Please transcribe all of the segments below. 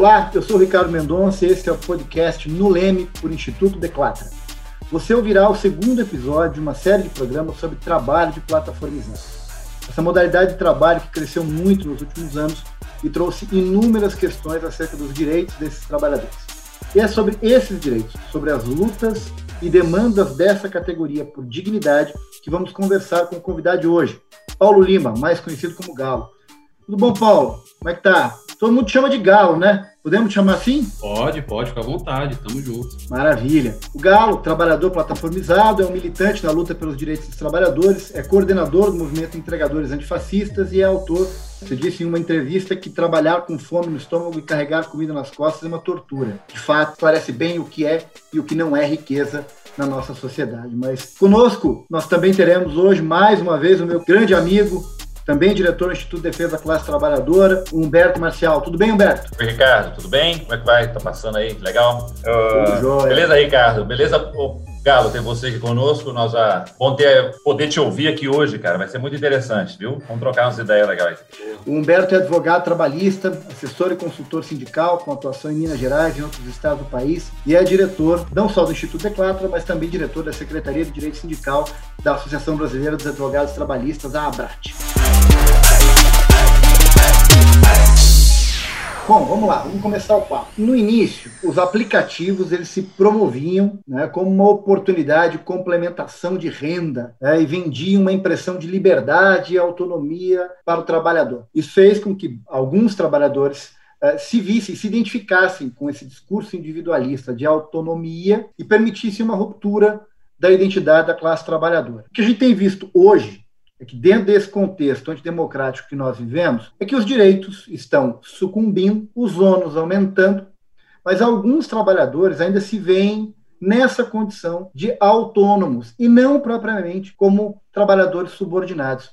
Olá, eu sou Ricardo Mendonça e esse é o podcast No Leme por Instituto Declatra. Você ouvirá o segundo episódio de uma série de programas sobre trabalho de plataformizado. Essa modalidade de trabalho que cresceu muito nos últimos anos e trouxe inúmeras questões acerca dos direitos desses trabalhadores. E é sobre esses direitos, sobre as lutas e demandas dessa categoria por dignidade que vamos conversar com o convidado de hoje, Paulo Lima, mais conhecido como Galo. Tudo bom, Paulo? Como é que tá? Todo mundo chama de Galo, né? Podemos chamar assim? Pode, pode, fica à vontade, tamo junto. Maravilha. O Galo, trabalhador plataformizado, é um militante na luta pelos direitos dos trabalhadores, é coordenador do movimento Entregadores Antifascistas e é autor, você disse em uma entrevista, que trabalhar com fome no estômago e carregar comida nas costas é uma tortura. De fato, parece bem o que é e o que não é riqueza na nossa sociedade. Mas conosco, nós também teremos hoje, mais uma vez, o meu grande amigo, também diretor do Instituto de Defesa da Classe Trabalhadora, Humberto Marcial. Tudo bem, Humberto? Oi, Ricardo, tudo bem? Como é que vai? Tá passando aí? Legal? Uh, beleza, Ricardo? Beleza? Galo, ter você aqui conosco. Nós já bom ter, poder te ouvir aqui hoje, cara. Vai ser muito interessante, viu? Vamos trocar umas ideias legais. O Humberto é advogado trabalhista, assessor e consultor sindical, com atuação em Minas Gerais e em outros estados do país, e é diretor não só do Instituto Eclatra, mas também diretor da Secretaria de Direito Sindical da Associação Brasileira dos Advogados Trabalhistas, a ABRAT. Bom, vamos lá, vamos começar o papo. No início, os aplicativos eles se promoviam né, como uma oportunidade de complementação de renda né, e vendiam uma impressão de liberdade e autonomia para o trabalhador. Isso fez com que alguns trabalhadores eh, se vissem, se identificassem com esse discurso individualista de autonomia e permitissem uma ruptura da identidade da classe trabalhadora. O que a gente tem visto hoje é que dentro desse contexto antidemocrático que nós vivemos, é que os direitos estão sucumbindo, os ônus aumentando, mas alguns trabalhadores ainda se veem nessa condição de autônomos e não propriamente como trabalhadores subordinados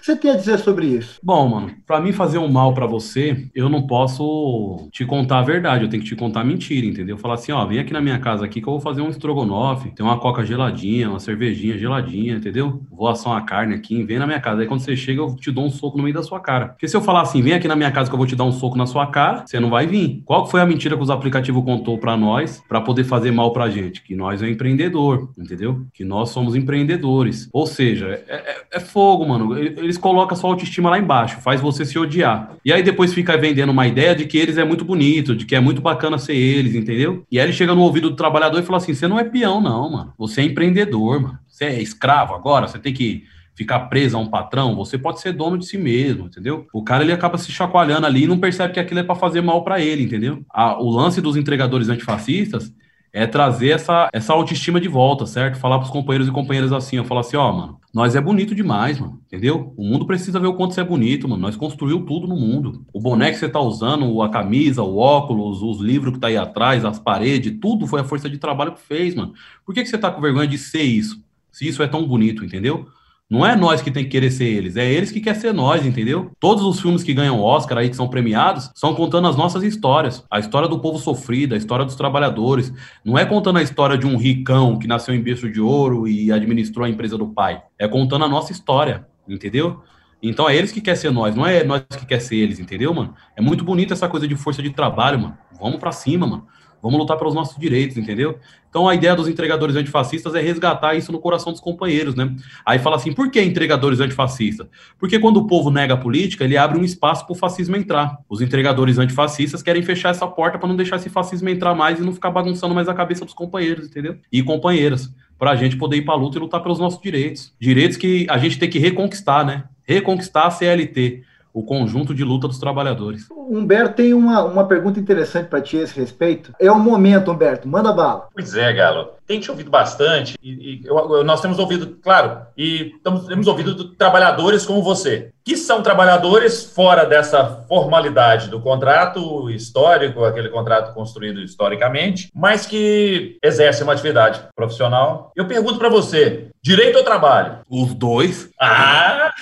que você tem a dizer sobre isso? Bom, mano, para mim fazer um mal para você, eu não posso te contar a verdade, eu tenho que te contar a mentira, entendeu? Falar assim, ó, vem aqui na minha casa aqui que eu vou fazer um estrogonofe, tem uma coca geladinha, uma cervejinha geladinha, entendeu? Vou assar uma carne aqui, vem na minha casa. Aí quando você chega, eu te dou um soco no meio da sua cara. Porque se eu falar assim, vem aqui na minha casa que eu vou te dar um soco na sua cara, você não vai vir. Qual foi a mentira que os aplicativos contou para nós para poder fazer mal pra gente? Que nós é empreendedor, entendeu? Que nós somos empreendedores. Ou seja, é, é, é fogo, mano. Ele, eles colocam sua autoestima lá embaixo, faz você se odiar. E aí depois fica vendendo uma ideia de que eles é muito bonito, de que é muito bacana ser eles, entendeu? E aí ele chega no ouvido do trabalhador e fala assim: você não é peão, não, mano. Você é empreendedor, mano. Você é escravo agora, você tem que ficar preso a um patrão, você pode ser dono de si mesmo, entendeu? O cara ele acaba se chacoalhando ali e não percebe que aquilo é para fazer mal para ele, entendeu? A, o lance dos entregadores antifascistas é trazer essa, essa autoestima de volta, certo? Falar pros companheiros e companheiras assim, eu falar assim, ó, mano, nós é bonito demais, mano, entendeu? O mundo precisa ver o quanto você é bonito, mano, nós construiu tudo no mundo. O boné que você tá usando, a camisa, o óculos, os livros que tá aí atrás, as paredes, tudo foi a força de trabalho que fez, mano. Por que, que você tá com vergonha de ser isso? Se isso é tão bonito, entendeu? Não é nós que tem que querer ser eles, é eles que querem ser nós, entendeu? Todos os filmes que ganham Oscar aí, que são premiados, são contando as nossas histórias. A história do povo sofrido, a história dos trabalhadores. Não é contando a história de um ricão que nasceu em berço de ouro e administrou a empresa do pai. É contando a nossa história, entendeu? Então é eles que querem ser nós, não é nós que quer ser eles, entendeu, mano? É muito bonito essa coisa de força de trabalho, mano. Vamos para cima, mano. Vamos lutar pelos nossos direitos, entendeu? Então a ideia dos entregadores antifascistas é resgatar isso no coração dos companheiros, né? Aí fala assim, por que entregadores antifascistas? Porque quando o povo nega a política, ele abre um espaço para o fascismo entrar. Os entregadores antifascistas querem fechar essa porta para não deixar esse fascismo entrar mais e não ficar bagunçando mais a cabeça dos companheiros, entendeu? E companheiras, para a gente poder ir para a luta e lutar pelos nossos direitos. Direitos que a gente tem que reconquistar, né? Reconquistar a CLT o conjunto de luta dos trabalhadores. Humberto tem uma, uma pergunta interessante para ti a esse respeito. É o momento, Humberto, manda bala. Pois é, Galo. Tem te ouvido bastante, e, e eu, nós temos ouvido, claro, e estamos, temos ouvido trabalhadores como você, que são trabalhadores fora dessa formalidade do contrato histórico, aquele contrato construído historicamente, mas que exercem uma atividade profissional. Eu pergunto para você: direito ao trabalho? Os dois. Ah!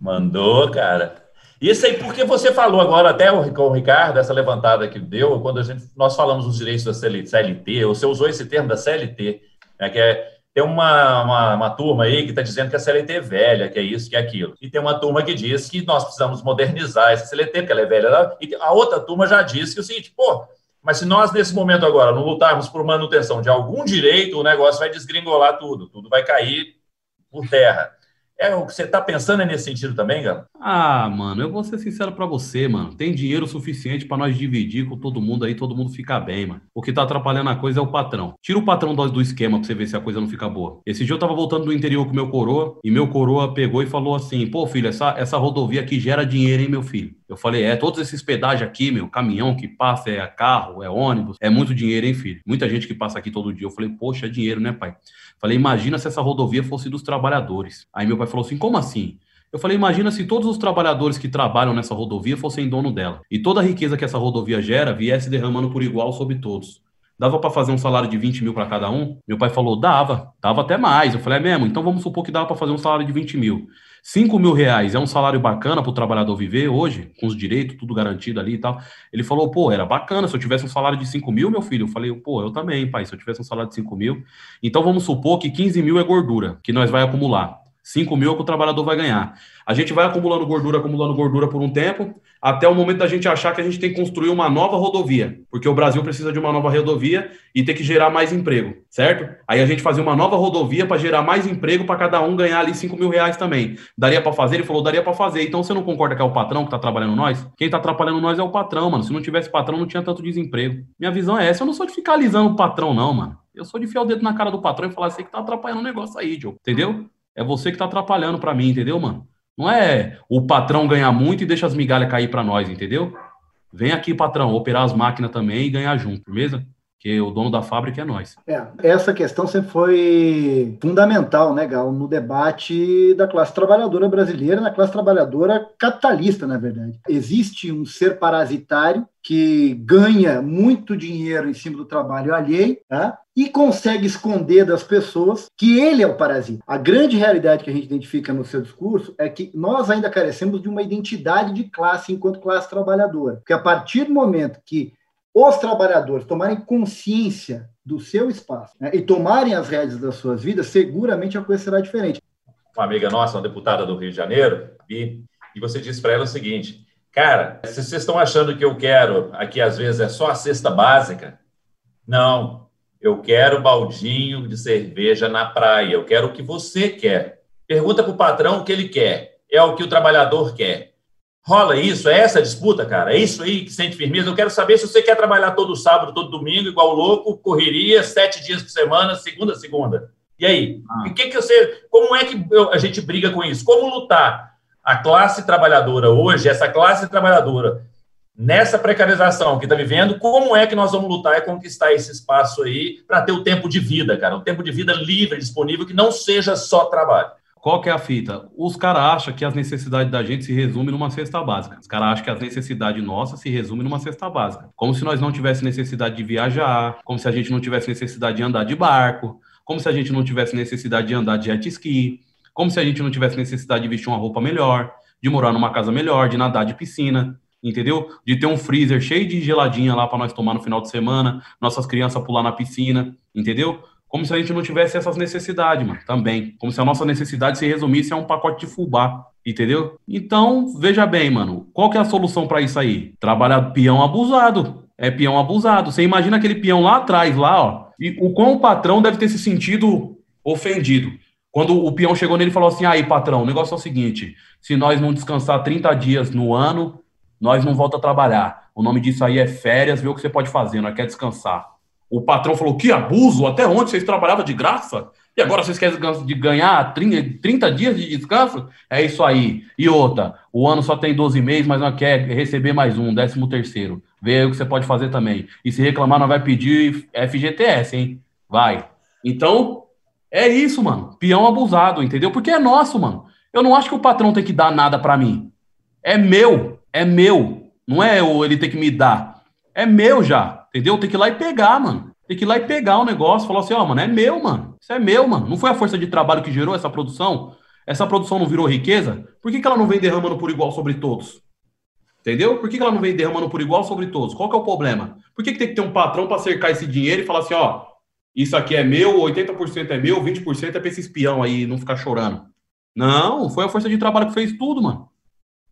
Mandou, cara. Isso aí, porque você falou agora, até com o Ricardo, essa levantada que deu, quando a gente, nós falamos dos direitos da CLT, você usou esse termo da CLT, né, que é tem uma, uma, uma, turma aí que está dizendo que a CLT é velha, que é isso, que é aquilo. E tem uma turma que diz que nós precisamos modernizar essa CLT, porque ela é velha. E a outra turma já disse que é o seguinte, pô, mas se nós, nesse momento agora, não lutarmos por manutenção de algum direito, o negócio vai desgringolar tudo, tudo vai cair por terra. É o que você está pensando é nesse sentido também, cara? Ah, mano, eu vou ser sincero para você, mano. Tem dinheiro suficiente para nós dividir com todo mundo aí, todo mundo ficar bem, mano. O que tá atrapalhando a coisa é o patrão. Tira o patrão do, do esquema pra você ver se a coisa não fica boa. Esse dia eu tava voltando do interior com meu coroa e meu coroa pegou e falou assim: pô, filho, essa, essa rodovia aqui gera dinheiro, hein, meu filho? Eu falei, é, todos esses pedágios aqui, meu, caminhão que passa, é carro, é ônibus, é muito dinheiro, hein, filho? Muita gente que passa aqui todo dia. Eu falei, poxa, é dinheiro, né, pai? Falei, imagina se essa rodovia fosse dos trabalhadores. Aí meu pai falou assim: como assim? Eu falei, imagina se todos os trabalhadores que trabalham nessa rodovia fossem dono dela. E toda a riqueza que essa rodovia gera viesse derramando por igual sobre todos. Dava para fazer um salário de 20 mil para cada um? Meu pai falou, dava. Dava até mais. Eu falei, é mesmo? Então vamos supor que dava para fazer um salário de 20 mil. 5 mil reais é um salário bacana para o trabalhador viver hoje, com os direitos, tudo garantido ali e tal. Ele falou, pô, era bacana. Se eu tivesse um salário de 5 mil, meu filho, eu falei, pô, eu também, pai. Se eu tivesse um salário de 5 mil. Então vamos supor que 15 mil é gordura, que nós vai acumular. 5 mil é que o trabalhador vai ganhar. A gente vai acumulando gordura, acumulando gordura por um tempo, até o momento da gente achar que a gente tem que construir uma nova rodovia, porque o Brasil precisa de uma nova rodovia e tem que gerar mais emprego, certo? Aí a gente fazia uma nova rodovia para gerar mais emprego para cada um ganhar ali 5 mil reais também. Daria para fazer? Ele falou, daria para fazer. Então você não concorda que é o patrão que está trabalhando nós? Quem está atrapalhando nós é o patrão, mano. Se não tivesse patrão, não tinha tanto desemprego. Minha visão é essa. Eu não sou de ficar alisando o patrão, não, mano. Eu sou de fiar o dedo na cara do patrão e falar assim que tá atrapalhando o negócio aí, Joe. Entendeu? É você que tá atrapalhando para mim, entendeu, mano? Não é o patrão ganhar muito e deixa as migalhas cair para nós, entendeu? Vem aqui, patrão, operar as máquinas também e ganhar junto, beleza? Porque o dono da fábrica é nós. É, essa questão sempre foi fundamental, né, Gal, no debate da classe trabalhadora brasileira, na classe trabalhadora capitalista, na verdade. Existe um ser parasitário que ganha muito dinheiro em cima do trabalho alheio, tá? E consegue esconder das pessoas que ele é o parasita. A grande realidade que a gente identifica no seu discurso é que nós ainda carecemos de uma identidade de classe enquanto classe trabalhadora. Porque a partir do momento que os trabalhadores tomarem consciência do seu espaço né, e tomarem as rédeas das suas vidas, seguramente a coisa será diferente. Uma amiga nossa, uma deputada do Rio de Janeiro, e, e você disse para ela o seguinte: cara, se vocês estão achando que eu quero aqui às vezes é só a cesta básica, não. Eu quero baldinho de cerveja na praia. Eu quero o que você quer. Pergunta para o patrão o que ele quer. É o que o trabalhador quer. Rola isso? É essa a disputa, cara? É isso aí que sente firmeza? Eu quero saber se você quer trabalhar todo sábado, todo domingo, igual louco, correria, sete dias por semana, segunda segunda. E aí? Ah. E que que você, como é que a gente briga com isso? Como lutar? A classe trabalhadora hoje, essa classe trabalhadora, nessa precarização que está vivendo, como é que nós vamos lutar e conquistar esse espaço aí para ter o tempo de vida, cara? Um tempo de vida livre, disponível, que não seja só trabalho. Qual que é a fita? Os caras acham que as necessidades da gente se resumem numa cesta básica. Os caras acham que as necessidades nossas se resumem numa cesta básica. Como se nós não tivéssemos necessidade de viajar, como se a gente não tivesse necessidade de andar de barco, como se a gente não tivesse necessidade de andar de jet ski, como se a gente não tivesse necessidade de vestir uma roupa melhor, de morar numa casa melhor, de nadar de piscina, entendeu? De ter um freezer cheio de geladinha lá para nós tomar no final de semana, nossas crianças pular na piscina, entendeu? como se a gente não tivesse essas necessidades, mano, também. Como se a nossa necessidade se resumisse a um pacote de fubá, entendeu? Então, veja bem, mano, qual que é a solução para isso aí? Trabalhar peão abusado. É peão abusado. Você imagina aquele peão lá atrás, lá, ó, e o quão o patrão deve ter se sentido ofendido. Quando o peão chegou nele e falou assim: aí, patrão, o negócio é o seguinte: se nós não descansar 30 dias no ano, nós não volta a trabalhar. O nome disso aí é férias, vê o que você pode fazer, nós quer descansar. O patrão falou: que abuso, até onde vocês trabalhavam de graça? E agora vocês querem de ganhar 30 dias de descanso? É isso aí. E outra, o ano só tem 12 meses, mas não quer receber mais um, 13 terceiro. Vê aí o que você pode fazer também. E se reclamar, não vai pedir FGTS, hein? Vai. Então, é isso, mano. Peão abusado, entendeu? Porque é nosso, mano. Eu não acho que o patrão tem que dar nada para mim. É meu, é meu. Não é ele ter que me dar. É meu já. Entendeu? Tem que ir lá e pegar, mano. Tem que ir lá e pegar o negócio, falar assim, ó, oh, mano, é meu, mano. Isso é meu, mano. Não foi a força de trabalho que gerou essa produção? Essa produção não virou riqueza? Por que, que ela não vem derramando por igual sobre todos? Entendeu? Por que, que ela não vem derramando por igual sobre todos? Qual que é o problema? Por que, que tem que ter um patrão para cercar esse dinheiro e falar assim, ó, Isso aqui é meu, 80% é meu, 20% é para esse espião aí não ficar chorando. Não, foi a força de trabalho que fez tudo, mano.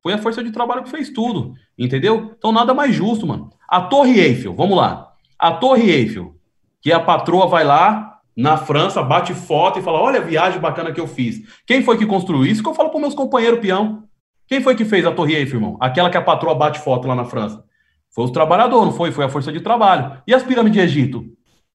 Foi a força de trabalho que fez tudo, entendeu? Então nada mais justo, mano. A Torre Eiffel, vamos lá. A Torre Eiffel, que a patroa vai lá na França, bate foto e fala: Olha a viagem bacana que eu fiz. Quem foi que construiu isso? Que eu falo para meus companheiros peão. Quem foi que fez a Torre Eiffel, irmão? Aquela que a patroa bate foto lá na França. Foi os trabalhadores, não foi? Foi a força de trabalho. E as pirâmides de Egito?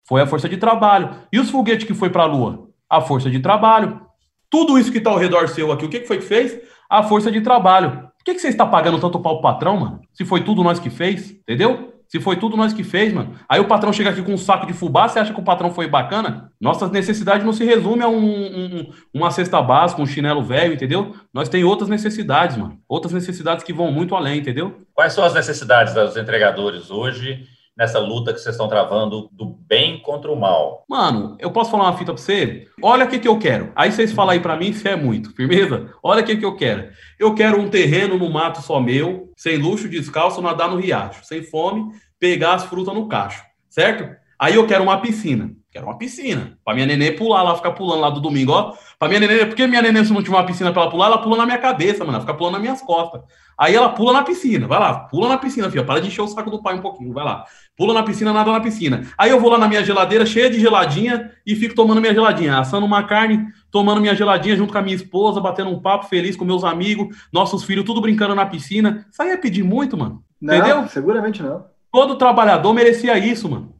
Foi a força de trabalho. E os foguetes que foi para a Lua? A força de trabalho. Tudo isso que está ao redor seu aqui, o que, que foi que fez? A força de trabalho. Por que, que você está pagando tanto pau pro patrão, mano? Se foi tudo nós que fez, entendeu? Se foi tudo nós que fez, mano. Aí o patrão chega aqui com um saco de fubá, você acha que o patrão foi bacana? Nossas necessidades não se resume a um, um, uma cesta básica, um chinelo velho, entendeu? Nós tem outras necessidades, mano. Outras necessidades que vão muito além, entendeu? Quais são as necessidades dos entregadores hoje nessa luta que vocês estão travando do bem contra o mal? Mano, eu posso falar uma fita pra você? Olha o que, que eu quero. Aí vocês falam aí pra mim se é muito, firmeza? Olha o que, que eu quero. Eu quero um terreno no mato só meu, sem luxo, descalço, nadar no riacho, sem fome, pegar as frutas no cacho, certo? Aí eu quero uma piscina. Quero uma piscina. Pra minha neném pular lá, ficar pulando lá do domingo, ó. Pra minha neném, porque minha neném, se não tiver uma piscina pra ela pular, ela pula na minha cabeça, mano. Ela fica pulando nas minhas costas. Aí ela pula na piscina. Vai lá, pula na piscina, filha. Para de encher o saco do pai um pouquinho. Vai lá. Pula na piscina, nada na piscina. Aí eu vou lá na minha geladeira, cheia de geladinha, e fico tomando minha geladinha, assando uma carne, tomando minha geladinha junto com a minha esposa, batendo um papo feliz com meus amigos, nossos filhos, tudo brincando na piscina. Isso aí é pedir muito, mano. Não, Entendeu? Seguramente não. Todo trabalhador merecia isso, mano.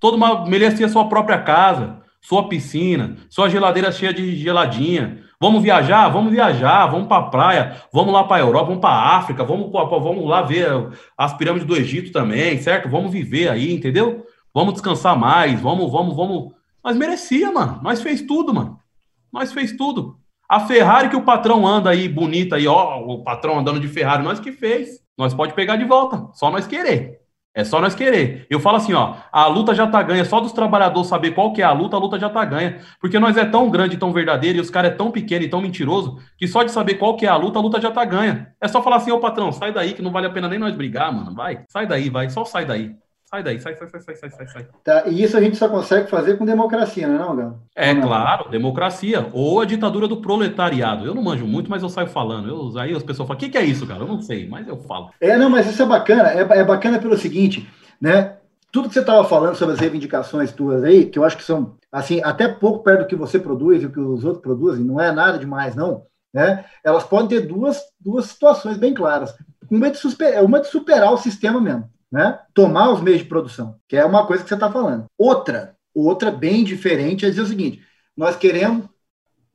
Todo merecia sua própria casa, sua piscina, sua geladeira cheia de geladinha. Vamos viajar? Vamos viajar, vamos para a praia, vamos lá para a Europa, vamos para a África, vamos, vamos lá ver as pirâmides do Egito também, certo? Vamos viver aí, entendeu? Vamos descansar mais, vamos, vamos, vamos. Nós merecia, mano. Nós fez tudo, mano. Nós fez tudo. A Ferrari que o patrão anda aí, bonita aí, ó, o patrão andando de Ferrari, nós que fez. Nós pode pegar de volta, só nós querer. É só nós querer. Eu falo assim, ó, a luta já tá ganha, só dos trabalhadores saber qual que é a luta, a luta já tá ganha. Porque nós é tão grande, tão verdadeiro, e os caras é tão pequeno e tão mentiroso, que só de saber qual que é a luta, a luta já tá ganha. É só falar assim, ô patrão, sai daí, que não vale a pena nem nós brigar, mano. Vai, sai daí, vai, só sai daí. Sai daí, sai, sai, sai, sai, sai, sai. Tá, e isso a gente só consegue fazer com democracia, não é não, Galo? É, não, claro, democracia. Ou a ditadura do proletariado. Eu não manjo muito, mas eu saio falando. Eu, aí as pessoas falam, o que, que é isso, cara? Eu não sei, mas eu falo. É, não, mas isso é bacana. É, é bacana pelo seguinte, né? Tudo que você estava falando sobre as reivindicações tuas aí, que eu acho que são, assim, até pouco perto do que você produz e o que os outros produzem, não é nada demais, não, né? Elas podem ter duas, duas situações bem claras. Uma de, super, uma de superar o sistema mesmo né? Tomar os meios de produção, que é uma coisa que você está falando. Outra, outra bem diferente é dizer o seguinte: nós queremos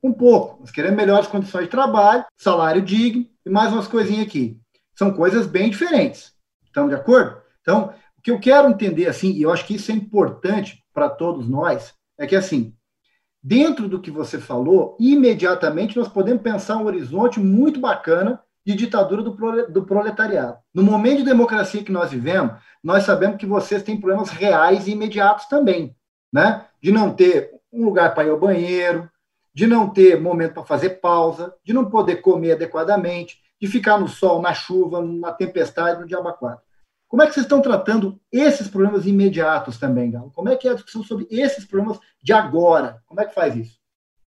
um pouco, nós queremos melhores condições de trabalho, salário digno e mais umas coisinhas aqui. São coisas bem diferentes. Estamos de acordo? Então, o que eu quero entender assim, e eu acho que isso é importante para todos nós, é que assim, dentro do que você falou, imediatamente nós podemos pensar um horizonte muito bacana de ditadura do, do proletariado. No momento de democracia que nós vivemos, nós sabemos que vocês têm problemas reais e imediatos também, né? De não ter um lugar para ir ao banheiro, de não ter momento para fazer pausa, de não poder comer adequadamente, de ficar no sol, na chuva, na tempestade, no diabo Como é que vocês estão tratando esses problemas imediatos também, Galo? Como é que é a discussão sobre esses problemas de agora? Como é que faz isso?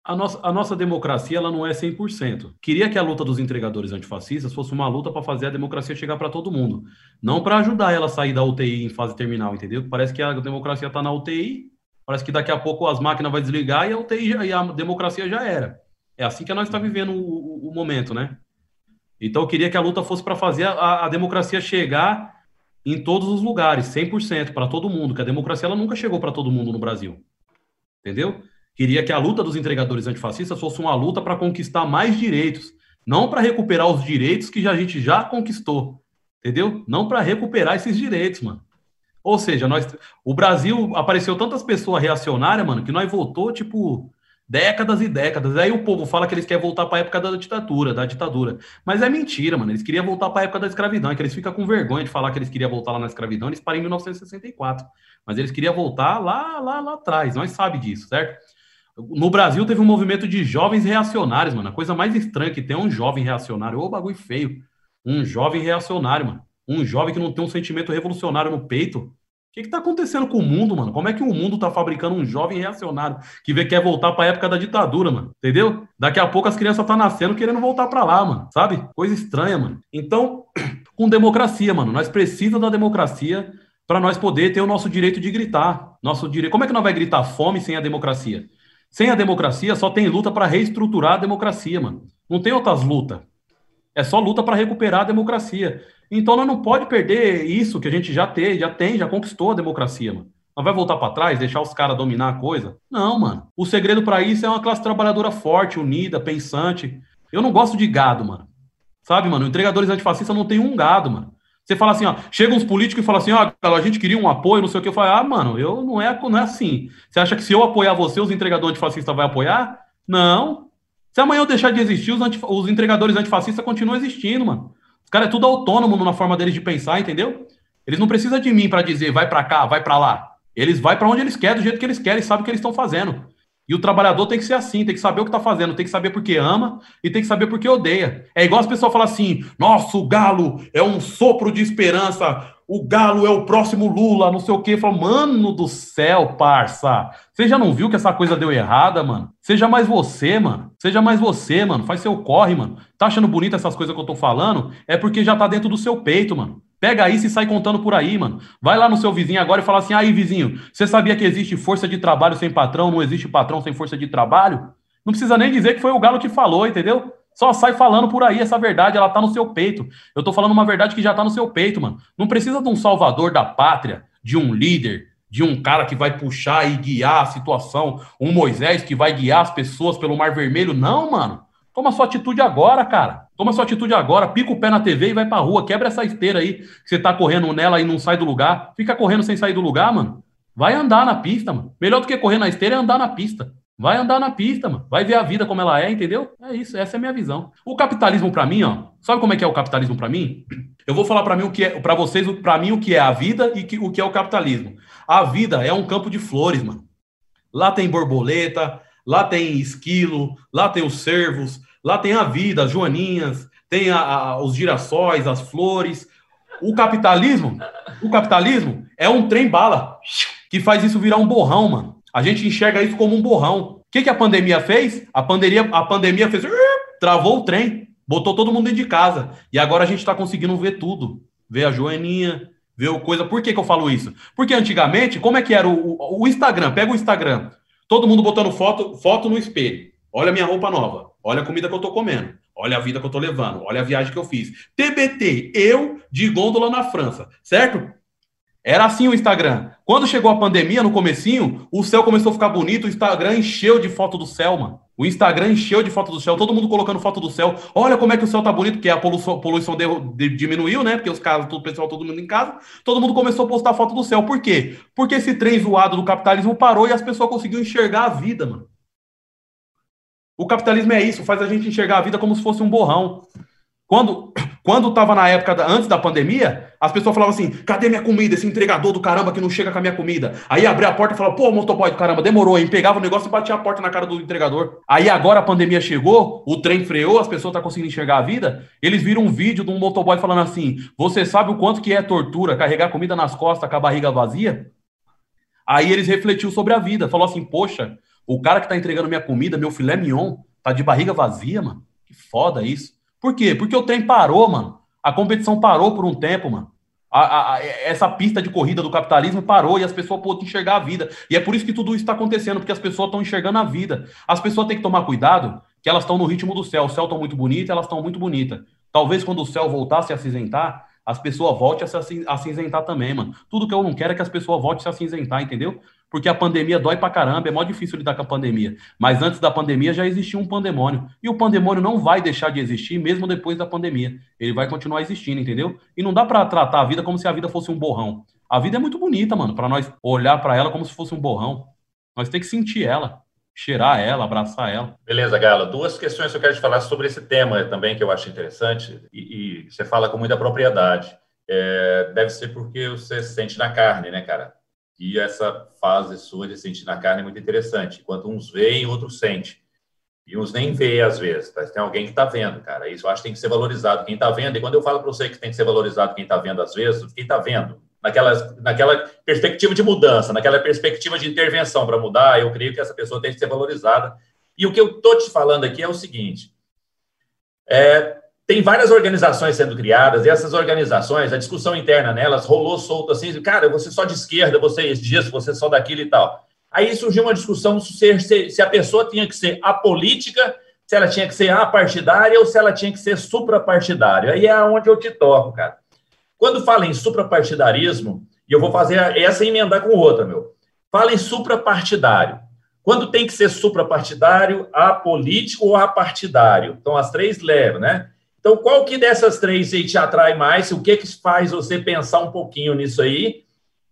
A nossa, a nossa democracia ela não é 100%. Queria que a luta dos entregadores antifascistas fosse uma luta para fazer a democracia chegar para todo mundo, não para ajudar ela a sair da UTI em fase terminal, entendeu? Parece que a democracia está na UTI, parece que daqui a pouco as máquinas vão desligar e a UTI já, e a democracia já era. É assim que nós está vivendo o, o, o, momento, né? Então eu queria que a luta fosse para fazer a, a democracia chegar em todos os lugares, 100% para todo mundo, que a democracia ela nunca chegou para todo mundo no Brasil. Entendeu? Queria que a luta dos entregadores antifascistas fosse uma luta para conquistar mais direitos, não para recuperar os direitos que a gente já conquistou, entendeu? Não para recuperar esses direitos, mano. Ou seja, nós, o Brasil apareceu tantas pessoas reacionárias, mano, que nós voltou tipo décadas e décadas. Aí o povo fala que eles querem voltar para a época da ditadura, da ditadura. Mas é mentira, mano. Eles queriam voltar para a época da escravidão, é que eles ficam com vergonha de falar que eles queriam voltar lá na escravidão, eles param em 1964. Mas eles queriam voltar lá, lá, lá atrás. Nós sabe disso, certo? No Brasil teve um movimento de jovens reacionários, mano. A coisa mais estranha que tem é um jovem reacionário. Ô, bagulho feio. Um jovem reacionário, mano. Um jovem que não tem um sentimento revolucionário no peito, que está acontecendo com o mundo, mano? Como é que o mundo está fabricando um jovem reacionário que vê, quer voltar para a época da ditadura, mano? Entendeu? Daqui a pouco as crianças tá nascendo querendo voltar para lá, mano. Sabe? Coisa estranha, mano. Então, com democracia, mano. Nós precisamos da democracia para nós poder ter o nosso direito de gritar. Nosso direito. Como é que nós vai gritar fome sem a democracia? Sem a democracia, só tem luta para reestruturar a democracia, mano. Não tem outras lutas. É só luta para recuperar a democracia. Então nós não pode perder isso que a gente já tem, já tem, já conquistou a democracia, mano. Nós vai voltar para trás, deixar os caras dominar a coisa? Não, mano. O segredo para isso é uma classe trabalhadora forte, unida, pensante. Eu não gosto de gado, mano. Sabe, mano? Entregadores antifascistas não tem um gado, mano. Você fala assim, ó, chegam uns políticos e falam assim, ó, a gente queria um apoio, não sei o que. Eu falo, ah, mano, eu não é, não é assim. Você acha que se eu apoiar você, os entregadores antifascistas vão apoiar? Não. Se amanhã eu deixar de existir, os, antif os entregadores antifascistas continuam existindo, mano. Os caras é tudo autônomo na forma deles de pensar, entendeu? Eles não precisam de mim para dizer vai para cá, vai para lá. Eles vão para onde eles querem, do jeito que eles querem, sabem o que eles estão fazendo. E o trabalhador tem que ser assim, tem que saber o que está fazendo, tem que saber porque ama e tem que saber porque odeia. É igual as pessoas falam assim: nossa, o galo é um sopro de esperança, o galo é o próximo Lula, não sei o quê. Fala, mano do céu, parça. Você já não viu que essa coisa deu errada, mano? Seja mais você, mano. Seja mais você, mano. Faz seu corre, mano. Tá achando bonito essas coisas que eu tô falando? É porque já tá dentro do seu peito, mano. Pega isso e sai contando por aí, mano. Vai lá no seu vizinho agora e fala assim: aí, vizinho, você sabia que existe força de trabalho sem patrão, não existe patrão sem força de trabalho? Não precisa nem dizer que foi o Galo que falou, entendeu? Só sai falando por aí essa verdade, ela tá no seu peito. Eu tô falando uma verdade que já tá no seu peito, mano. Não precisa de um salvador da pátria, de um líder, de um cara que vai puxar e guiar a situação, um Moisés que vai guiar as pessoas pelo Mar Vermelho. Não, mano. Toma sua atitude agora, cara. Toma sua atitude agora, pica o pé na TV e vai pra rua. Quebra essa esteira aí, que você tá correndo nela e não sai do lugar. Fica correndo sem sair do lugar, mano. Vai andar na pista, mano. Melhor do que correr na esteira é andar na pista. Vai andar na pista, mano. Vai ver a vida como ela é, entendeu? É isso, essa é a minha visão. O capitalismo para mim, ó, sabe como é que é o capitalismo para mim? Eu vou falar para mim o que é, para vocês, para mim o que é a vida e que, o que é o capitalismo. A vida é um campo de flores, mano. Lá tem borboleta, lá tem esquilo, lá tem os cervos, Lá tem a vida, as joaninhas, tem a, a, os girassóis, as flores. O capitalismo, o capitalismo é um trem bala que faz isso virar um borrão, mano. A gente enxerga isso como um borrão. O que, que a pandemia fez? A pandemia, a pandemia fez travou o trem, botou todo mundo dentro de casa. E agora a gente está conseguindo ver tudo. Ver a joaninha, ver o coisa. Por que, que eu falo isso? Porque antigamente, como é que era o, o, o Instagram? Pega o Instagram. Todo mundo botando foto, foto no espelho. Olha minha roupa nova. Olha a comida que eu tô comendo. Olha a vida que eu tô levando. Olha a viagem que eu fiz. TBT, eu de gôndola na França, certo? Era assim o Instagram. Quando chegou a pandemia, no comecinho, o céu começou a ficar bonito, o Instagram encheu de foto do céu, mano. O Instagram encheu de foto do céu, todo mundo colocando foto do céu. Olha como é que o céu tá bonito, porque a poluição, poluição de, de, diminuiu, né? Porque os caras, todo o pessoal, todo mundo em casa. Todo mundo começou a postar foto do céu. Por quê? Porque esse trem zoado do capitalismo parou e as pessoas conseguiram enxergar a vida, mano. O capitalismo é isso, faz a gente enxergar a vida como se fosse um borrão. Quando quando estava na época da, antes da pandemia, as pessoas falavam assim: cadê minha comida? Esse entregador do caramba que não chega com a minha comida. Aí abria a porta e falava: pô, motoboy do caramba, demorou, hein? Pegava o negócio e batia a porta na cara do entregador. Aí agora a pandemia chegou, o trem freou, as pessoas estão tá conseguindo enxergar a vida. Eles viram um vídeo de um motoboy falando assim: você sabe o quanto que é tortura carregar comida nas costas com a barriga vazia? Aí eles refletiu sobre a vida, falou assim: poxa, o cara que tá entregando minha comida, meu filé mignon, tá de barriga vazia, mano. Que foda isso. Por quê? Porque o trem parou, mano. A competição parou por um tempo, mano. A, a, a, essa pista de corrida do capitalismo parou e as pessoas podem enxergar a vida. E é por isso que tudo isso está acontecendo, porque as pessoas estão enxergando a vida. As pessoas têm que tomar cuidado, que elas estão no ritmo do céu. O céu está muito bonito, elas estão muito bonitas. Talvez quando o céu voltasse a acinzentar, as pessoas voltem a se acinzentar também, mano. Tudo que eu não quero é que as pessoas voltem a se acinzentar, entendeu? porque a pandemia dói pra caramba, é mó difícil lidar com a pandemia. Mas antes da pandemia já existia um pandemônio. E o pandemônio não vai deixar de existir mesmo depois da pandemia. Ele vai continuar existindo, entendeu? E não dá para tratar a vida como se a vida fosse um borrão. A vida é muito bonita, mano, para nós olhar para ela como se fosse um borrão. Nós tem que sentir ela, cheirar ela, abraçar ela. Beleza, Galo. Duas questões que eu quero te falar sobre esse tema também que eu acho interessante e, e você fala com muita propriedade. É, deve ser porque você sente na carne, né, cara? E essa fase sua de sentir na carne é muito interessante. Enquanto uns veem, outros sentem. E uns nem vê às vezes, tem alguém que está vendo, cara. Isso eu acho que tem que ser valorizado. Quem está vendo, e quando eu falo para você que tem que ser valorizado quem está vendo às vezes, quem está vendo, naquela, naquela perspectiva de mudança, naquela perspectiva de intervenção para mudar, eu creio que essa pessoa tem que ser valorizada. E o que eu estou te falando aqui é o seguinte: é, tem várias organizações sendo criadas, e essas organizações, a discussão interna nelas rolou solto assim, cara, você só de esquerda, você disso, você só daquilo e tal. Aí surgiu uma discussão se, se a pessoa tinha que ser apolítica, se ela tinha que ser apartidária ou se ela tinha que ser suprapartidária. Aí é onde eu te toco, cara. Quando fala em suprapartidarismo, e eu vou fazer essa emendar com outra, meu. Fala em suprapartidário. Quando tem que ser suprapartidário, apolítico ou apartidário? Então, as três levam, né? Então, qual que dessas três aí te atrai mais? O que que faz você pensar um pouquinho nisso aí,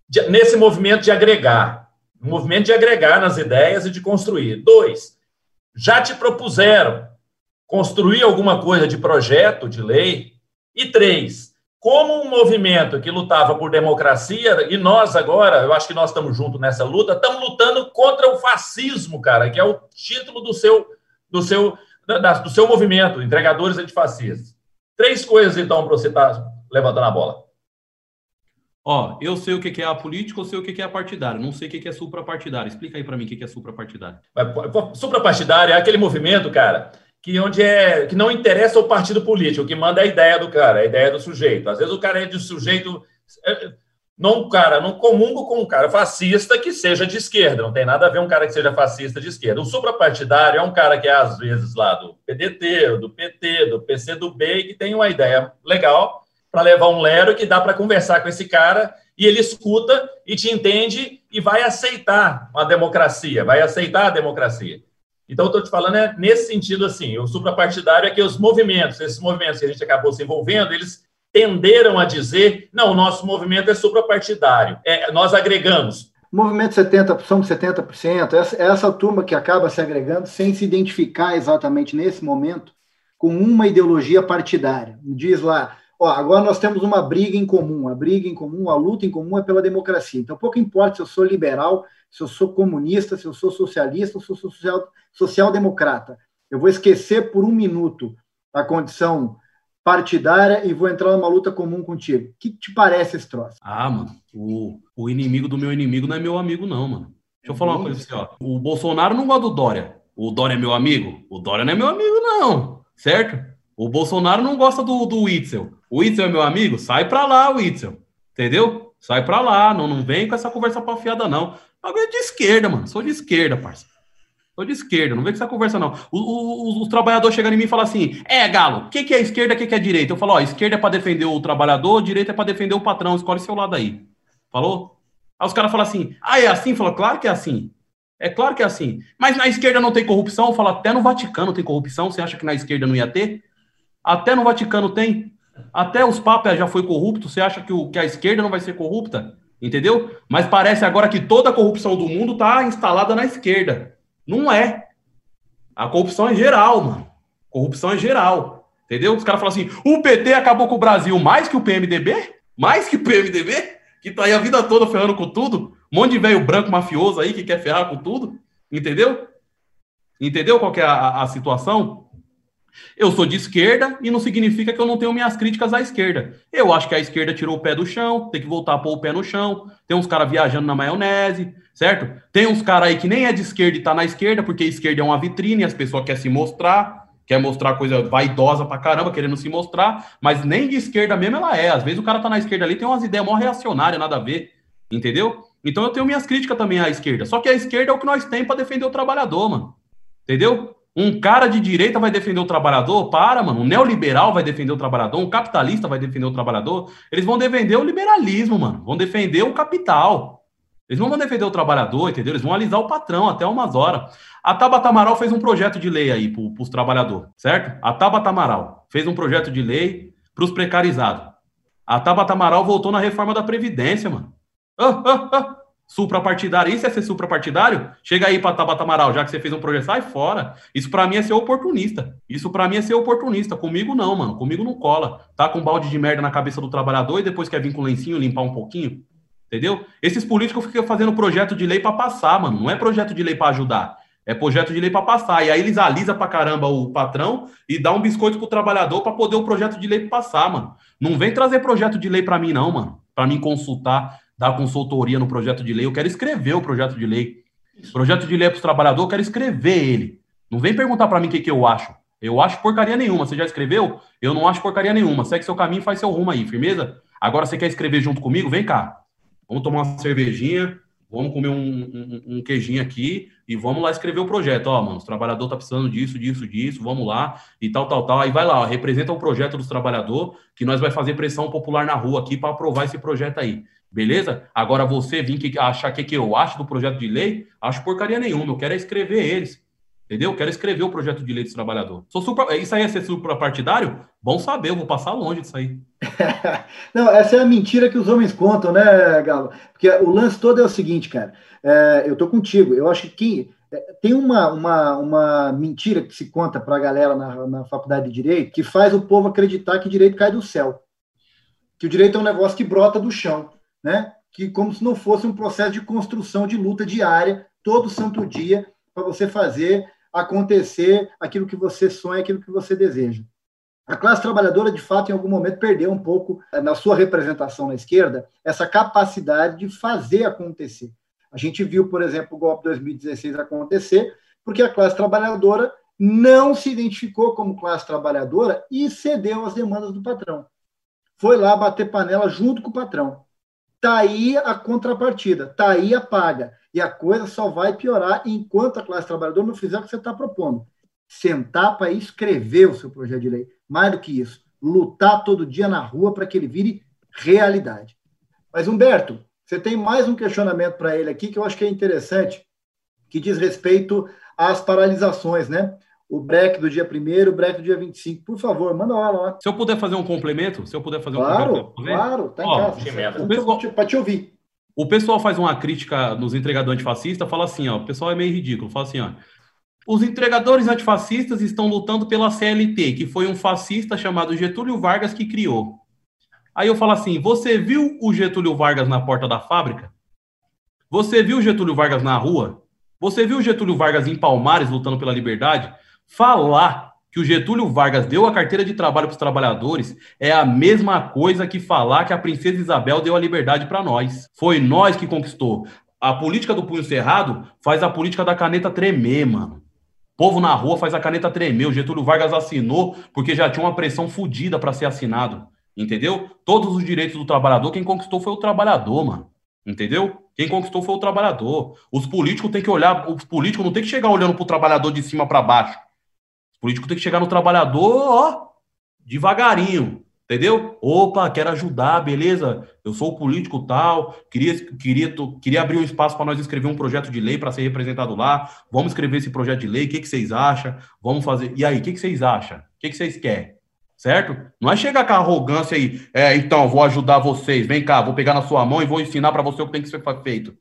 de, nesse movimento de agregar? Um movimento de agregar nas ideias e de construir. Dois, já te propuseram construir alguma coisa de projeto, de lei? E três, como um movimento que lutava por democracia, e nós agora, eu acho que nós estamos juntos nessa luta, estamos lutando contra o fascismo, cara, que é o título do seu, do seu da, do seu movimento, entregadores antifascistas. Três coisas, então, para você estar tá levantando a bola. Ó, eu sei o que é a política, eu sei o que é a partidária, não sei o que é suprapartidário. Explica aí para mim o que é suprapartidário. Suprapartidário é aquele movimento, cara, que onde é que não interessa o partido político, que manda é a ideia do cara, a ideia do sujeito. Às vezes o cara é de sujeito é, não, cara, não comungo com um cara fascista que seja de esquerda. Não tem nada a ver um cara que seja fascista de esquerda. O suprapartidário é um cara que é, às vezes, lá do PDT, do PT, do PCdoB, e que tem uma ideia legal para levar um lero que dá para conversar com esse cara e ele escuta e te entende e vai aceitar uma democracia, vai aceitar a democracia. Então, estou te falando é nesse sentido assim, o suprapartidário é que os movimentos, esses movimentos que a gente acabou se envolvendo, eles tenderam a dizer: não, o nosso movimento é suprapartidário, é, nós agregamos. Movimento 70%, somos 70%, essa, essa turma que acaba se agregando sem se identificar exatamente nesse momento com uma ideologia partidária. Diz lá, ó, agora nós temos uma briga em comum, a briga em comum, a luta em comum é pela democracia. Então, pouco importa se eu sou liberal, se eu sou comunista, se eu sou socialista, se eu sou social, social-democrata. Eu vou esquecer por um minuto a condição partidária e vou entrar numa luta comum contigo. O que te parece esse troço? Ah, mano, o, o inimigo do meu inimigo não é meu amigo, não, mano. Deixa eu falar uma coisa assim, ó. O Bolsonaro não gosta do Dória. O Dória é meu amigo? O Dória não é meu amigo, não. Certo? O Bolsonaro não gosta do, do Witzel. O Witzel é meu amigo? Sai pra lá, Witzel. Entendeu? Sai pra lá. Não, não vem com essa conversa pafiada, não. Bagulho é de esquerda, mano. Sou de esquerda, parça. Sou de esquerda, não vem com essa conversa, não. Os, trabalhadores chegam em mim e falam assim: é, Galo, o que, que é esquerda, o que, que é direita? Eu falo: ó, esquerda é para defender o trabalhador, direita é para defender o patrão, escolhe seu lado aí. Falou? Aí os caras falam assim: ah, é assim? Fala, claro que é assim. É claro que é assim. Mas na esquerda não tem corrupção? Eu falo, até no Vaticano tem corrupção. Você acha que na esquerda não ia ter? Até no Vaticano tem. Até os papas já foi corrupto. Você acha que, o, que a esquerda não vai ser corrupta? Entendeu? Mas parece agora que toda a corrupção do mundo está instalada na esquerda. Não é. A corrupção é geral, mano. Corrupção é geral. Entendeu? Os caras falam assim: o PT acabou com o Brasil mais que o PMDB? Mais que o PMDB? Que tá aí a vida toda ferrando com tudo? Um monte de velho branco mafioso aí que quer ferrar com tudo? Entendeu? Entendeu qual é a, a situação? Eu sou de esquerda e não significa que eu não tenho minhas críticas à esquerda. Eu acho que a esquerda tirou o pé do chão, tem que voltar a pôr o pé no chão. Tem uns caras viajando na maionese, certo? Tem uns caras aí que nem é de esquerda e tá na esquerda, porque a esquerda é uma vitrine, as pessoas querem se mostrar, quer mostrar coisa vaidosa pra caramba, querendo se mostrar, mas nem de esquerda mesmo ela é. Às vezes o cara tá na esquerda ali, tem umas ideias mó reacionárias, nada a ver, entendeu? Então eu tenho minhas críticas também à esquerda. Só que a esquerda é o que nós temos para defender o trabalhador, mano. Entendeu? Um cara de direita vai defender o trabalhador? Para, mano. Um neoliberal vai defender o trabalhador? Um capitalista vai defender o trabalhador? Eles vão defender o liberalismo, mano. Vão defender o capital. Eles não vão defender o trabalhador, entendeu? Eles vão alisar o patrão até umas horas. A Tabata Amaral fez um projeto de lei aí para os trabalhadores, certo? A Tabata Amaral fez um projeto de lei para os precarizados. A Tabata Amaral voltou na reforma da Previdência, mano. Ah, ah, ah suprapartidário. Isso é ser suprapartidário? Chega aí para Tabata Amaral, já que você fez um projeto, sai fora. Isso para mim é ser oportunista. Isso para mim é ser oportunista. Comigo não, mano. Comigo não cola. Tá com um balde de merda na cabeça do trabalhador e depois quer vir com lencinho limpar um pouquinho. Entendeu? Esses políticos ficam fazendo projeto de lei para passar, mano. Não é projeto de lei para ajudar. É projeto de lei para passar. E aí eles alisam para caramba o patrão e dá um biscoito pro trabalhador para poder o projeto de lei passar, mano. Não vem trazer projeto de lei para mim, não, mano. para mim consultar, dar consultoria no projeto de lei. Eu quero escrever o projeto de lei. Projeto de lei é para os trabalhadores, eu quero escrever ele. Não vem perguntar para mim o que, que eu acho. Eu acho porcaria nenhuma. Você já escreveu? Eu não acho porcaria nenhuma. Segue seu caminho, faz seu rumo aí, firmeza? Agora você quer escrever junto comigo? Vem cá. Vamos tomar uma cervejinha, vamos comer um, um, um, queijinho aqui e vamos lá escrever o projeto. Ó, mano, os trabalhadores tá precisando disso, disso, disso, vamos lá e tal, tal, tal. Aí vai lá, ó, representa o projeto dos trabalhadores, que nós vai fazer pressão popular na rua aqui para aprovar esse projeto aí. Beleza? Agora você vir que achar que, que eu acho do projeto de lei, acho porcaria nenhuma. Eu quero é escrever eles. Entendeu? Eu quero escrever o projeto de lei dos trabalhadores. Sou. Isso aí é ser suprapartidário? Bom saber, eu vou passar longe disso aí. Não, essa é a mentira que os homens contam, né, Galo? Porque o lance todo é o seguinte, cara. É, eu tô contigo. Eu acho que é, tem uma, uma, uma mentira que se conta para a galera na, na faculdade de direito que faz o povo acreditar que direito cai do céu. Que o direito é um negócio que brota do chão, né? Que como se não fosse um processo de construção de luta diária, todo santo dia, para você fazer acontecer aquilo que você sonha, aquilo que você deseja. A classe trabalhadora, de fato, em algum momento perdeu um pouco, eh, na sua representação na esquerda, essa capacidade de fazer acontecer. A gente viu, por exemplo, o golpe de 2016 acontecer, porque a classe trabalhadora não se identificou como classe trabalhadora e cedeu às demandas do patrão. Foi lá bater panela junto com o patrão. Está aí a contrapartida, está aí a paga. E a coisa só vai piorar enquanto a classe trabalhadora não fizer o que você está propondo. Sentar para escrever o seu projeto de lei. Mais do que isso, lutar todo dia na rua para que ele vire realidade. Mas, Humberto, você tem mais um questionamento para ele aqui que eu acho que é interessante, que diz respeito às paralisações, né? O break do dia 1 o break do dia 25. Por favor, manda lá, lá. Se eu puder fazer um complemento, se eu puder fazer claro, um complemento. Claro, tá em Ó, casa. Para te ouvir. O pessoal faz uma crítica nos entregadores antifascistas, fala assim, ó, o pessoal é meio ridículo, fala assim, ó, os entregadores antifascistas estão lutando pela CLT, que foi um fascista chamado Getúlio Vargas que criou. Aí eu falo assim, você viu o Getúlio Vargas na porta da fábrica? Você viu o Getúlio Vargas na rua? Você viu o Getúlio Vargas em Palmares lutando pela liberdade? Falar que o Getúlio Vargas deu a carteira de trabalho para os trabalhadores é a mesma coisa que falar que a princesa Isabel deu a liberdade para nós. Foi nós que conquistou. A política do punho cerrado faz a política da caneta tremer, mano. Povo na rua faz a caneta tremer. O Getúlio Vargas assinou porque já tinha uma pressão fodida para ser assinado. Entendeu? Todos os direitos do trabalhador, quem conquistou foi o trabalhador, mano. Entendeu? Quem conquistou foi o trabalhador. Os políticos têm que olhar, os políticos não tem que chegar olhando para o trabalhador de cima para baixo político tem que chegar no trabalhador, ó, devagarinho, entendeu? Opa, quero ajudar, beleza? Eu sou político tal, queria, queria, queria abrir um espaço para nós escrever um projeto de lei para ser representado lá. Vamos escrever esse projeto de lei, o que, que vocês acham? Vamos fazer. E aí, o que, que vocês acham? O que, que vocês querem? Certo? Não é chegar com arrogância aí, é, então, vou ajudar vocês, vem cá, vou pegar na sua mão e vou ensinar para você o que tem que ser feito.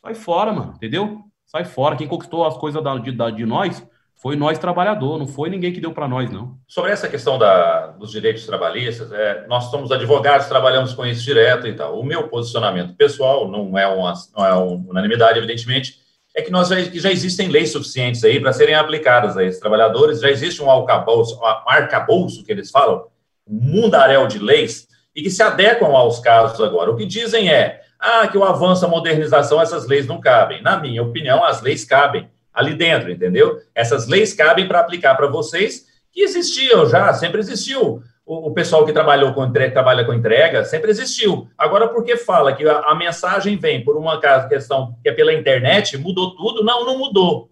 Sai fora, mano, entendeu? Sai fora. Quem conquistou as coisas da, de, da, de nós foi nós trabalhador, não foi ninguém que deu para nós, não. Sobre essa questão da, dos direitos trabalhistas, é, nós somos advogados, trabalhamos com isso direto e tal. O meu posicionamento pessoal, não é uma, não é uma unanimidade, evidentemente, é que nós já, que já existem leis suficientes aí para serem aplicadas a esses trabalhadores, já existe um arcabouço, um arcabouço que eles falam, um mundaréu de leis, e que se adequam aos casos agora. O que dizem é, ah, que o avanço, a modernização, essas leis não cabem. Na minha opinião, as leis cabem ali dentro, entendeu? Essas leis cabem para aplicar para vocês, que existiam já, sempre existiu. O, o pessoal que trabalhou com entrega, trabalha com entrega, sempre existiu. Agora, por que fala que a, a mensagem vem por uma questão que é pela internet, mudou tudo? Não, não mudou.